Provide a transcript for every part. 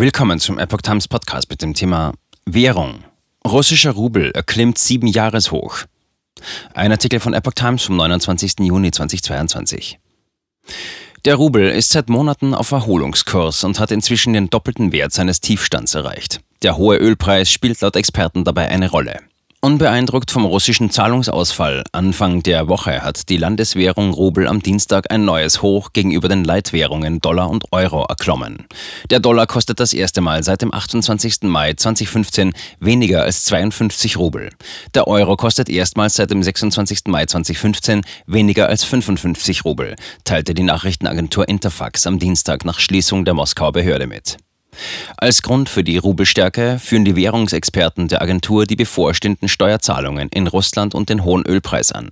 Willkommen zum Epoch Times Podcast mit dem Thema Währung. Russischer Rubel erklimmt sieben Jahreshoch. Ein Artikel von Epoch Times vom 29. Juni 2022. Der Rubel ist seit Monaten auf Erholungskurs und hat inzwischen den doppelten Wert seines Tiefstands erreicht. Der hohe Ölpreis spielt laut Experten dabei eine Rolle. Unbeeindruckt vom russischen Zahlungsausfall Anfang der Woche hat die Landeswährung Rubel am Dienstag ein neues Hoch gegenüber den Leitwährungen Dollar und Euro erklommen. Der Dollar kostet das erste Mal seit dem 28. Mai 2015 weniger als 52 Rubel. Der Euro kostet erstmals seit dem 26. Mai 2015 weniger als 55 Rubel, teilte die Nachrichtenagentur Interfax am Dienstag nach Schließung der Moskauer Behörde mit. Als Grund für die Rubelstärke führen die Währungsexperten der Agentur die bevorstehenden Steuerzahlungen in Russland und den hohen Ölpreis an.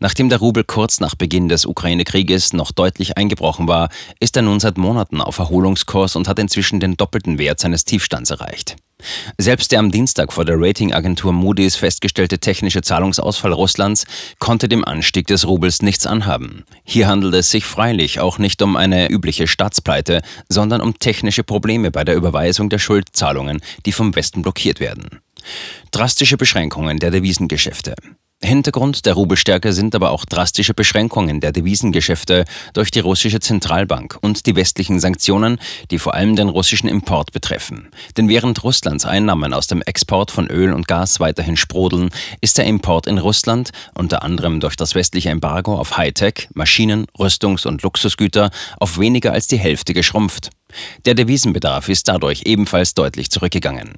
Nachdem der Rubel kurz nach Beginn des Ukraine-Krieges noch deutlich eingebrochen war, ist er nun seit Monaten auf Erholungskurs und hat inzwischen den doppelten Wert seines Tiefstands erreicht. Selbst der am Dienstag vor der Ratingagentur Moody's festgestellte technische Zahlungsausfall Russlands konnte dem Anstieg des Rubels nichts anhaben. Hier handelt es sich freilich auch nicht um eine übliche Staatspleite, sondern um technische Probleme bei der Überweisung der Schuldzahlungen, die vom Westen blockiert werden. Drastische Beschränkungen der Devisengeschäfte. Hintergrund der Rubelstärke sind aber auch drastische Beschränkungen der Devisengeschäfte durch die russische Zentralbank und die westlichen Sanktionen, die vor allem den russischen Import betreffen. Denn während Russlands Einnahmen aus dem Export von Öl und Gas weiterhin sprudeln, ist der Import in Russland, unter anderem durch das westliche Embargo auf Hightech, Maschinen, Rüstungs- und Luxusgüter, auf weniger als die Hälfte geschrumpft. Der Devisenbedarf ist dadurch ebenfalls deutlich zurückgegangen.